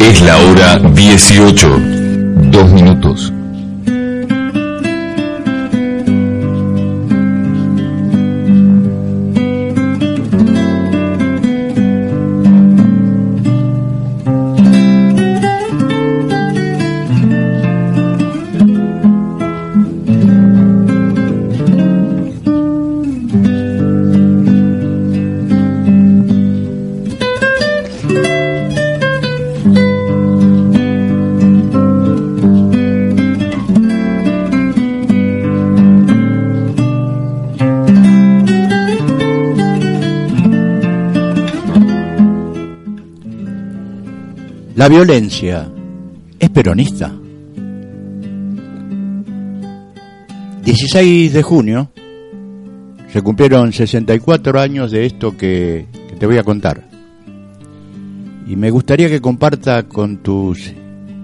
Es la hora 18. Dos minutos. La violencia es peronista. 16 de junio se cumplieron 64 años de esto que, te voy a contar. Y me gustaría que comparta con tus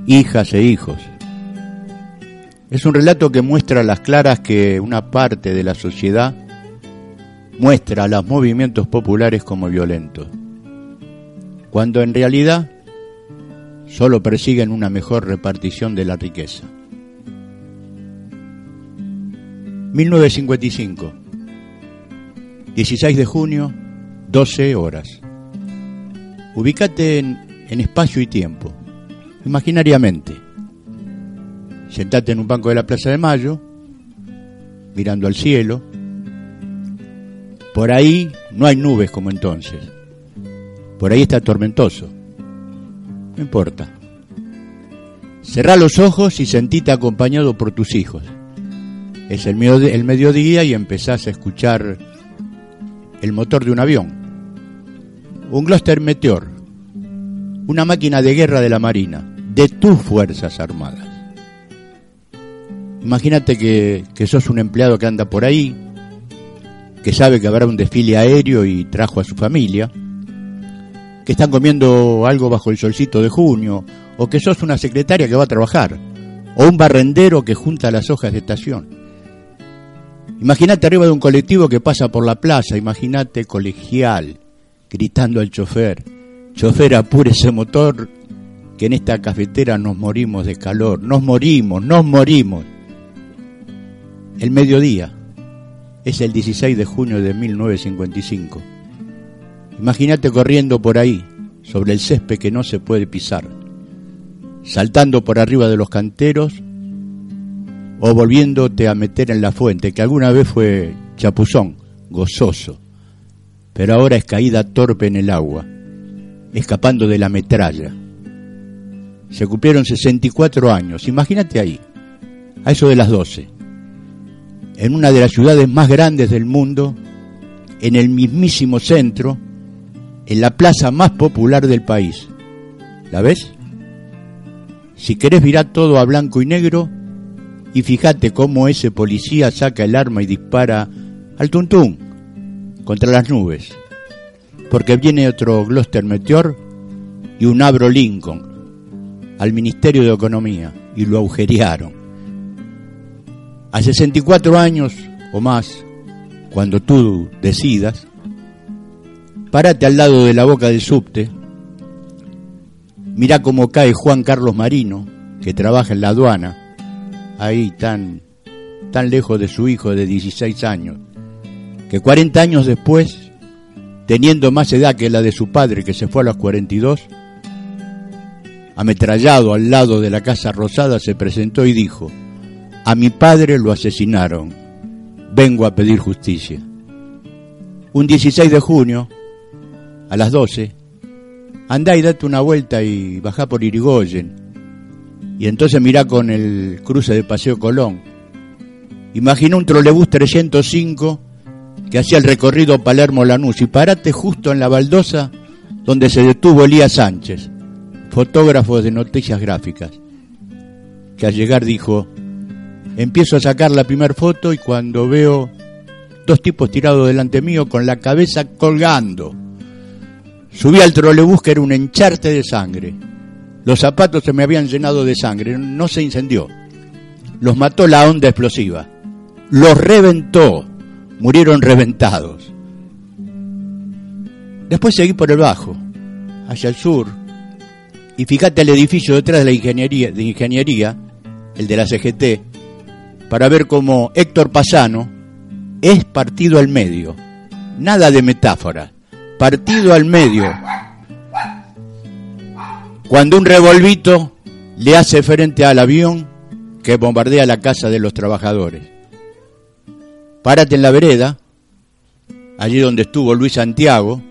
hijas e hijos. Es un relato que muestra las claras que una parte de la sociedad muestra a los movimientos populares como violentos, cuando en realidad solo persiguen una mejor repartición de la riqueza. 1955, 16 de junio, 12 horas. Ubícate en, en, espacio y tiempo, imaginariamente. Sentate en un banco de la Plaza de Mayo, mirando al cielo. Por ahí no hay nubes como entonces. Por ahí está tormentoso. No importa. Cerrá los ojos y sentite acompañado por tus hijos. Es el, el mediodía y empezás a escuchar el motor de un avión. Un Gloster Meteor. Una máquina de guerra de la Marina. De tus Fuerzas Armadas. Imagínate que, que sos un empleado que anda por ahí, que sabe que habrá un desfile aéreo y trajo a su familia que están comiendo algo bajo el solcito de junio, o que sos una secretaria que va a trabajar, o un barrendero que junta las hojas de estación. Imagínate arriba de un colectivo que pasa por la plaza, imagínate colegial, gritando al chofer, chofer apure ese motor, que en esta cafetera nos morimos de calor, nos morimos, nos morimos. El mediodía es el 16 de junio de 1955 Imagínate corriendo por ahí, sobre el césped que no se puede pisar, saltando por arriba de los canteros o volviéndote a meter en la fuente, que alguna vez fue chapuzón, gozoso, pero ahora es caída torpe en el agua, escapando de la metralla. Se cumplieron 64 años, imagínate ahí, a eso de las 12, en una de las ciudades más grandes del mundo, en el mismísimo centro, en la plaza más popular del país. ¿La ves? Si querés mirar todo a blanco y negro y fíjate cómo ese policía saca el arma y dispara al tuntún contra las nubes. Porque viene otro Gloucester Meteor y un Abro Lincoln al Ministerio de Economía y lo agujerearon. A 64 años o más, cuando tú decidas, Parate al lado de la boca del subte. Mirá cómo cae Juan Carlos Marino, que trabaja en la aduana, ahí tan, tan lejos de su hijo de 16 años, que 40 años después, teniendo más edad que la de su padre, que se fue a los 42, ametrallado al lado de la Casa Rosada, se presentó y dijo, a mi padre lo asesinaron, vengo a pedir justicia. Un 16 de junio, a las 12, andá y date una vuelta y bajá por Irigoyen. Y entonces mirá con el cruce de Paseo Colón. Imagina un trolebús 305 que hacía el recorrido Palermo-Lanús y parate justo en la baldosa donde se detuvo Elías Sánchez, fotógrafo de noticias gráficas, que al llegar dijo, empiezo a sacar la primera foto y cuando veo dos tipos tirados delante mío con la cabeza colgando, subí al trolebús que era un encharte de sangre. Los zapatos se me habían llenado de sangre, no se incendió. Los mató la onda explosiva. Los reventó. Murieron reventados. Después seguí por el bajo, hacia el sur, y fíjate el edificio detrás de la ingeniería, de ingeniería, el de la CGT, para ver cómo Héctor Pasano es partido al medio. Nada de metáfora. Partido al medio. Cuando un revolvito le hace frente al avión que bombardea la casa de los trabajadores. Párate en la vereda, allí donde estuvo Luis Santiago,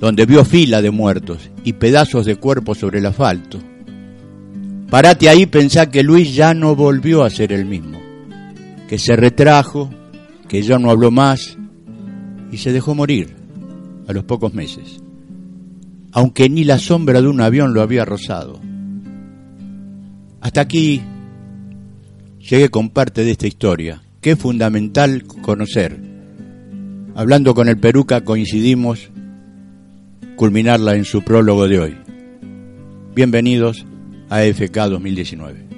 donde vio fila de muertos y pedazos de cuerpos sobre el asfalto. Párate ahí pensá que Luis ya no volvió a ser el mismo, que se retrajo, que ya no habló más y se dejó morir a los pocos meses aunque ni la sombra de un avión lo había rozado. Hasta aquí llegué con parte de esta historia, que es fundamental conocer. Hablando con el Peruca coincidimos culminarla en su prólogo de hoy. Bienvenidos a FK 2019.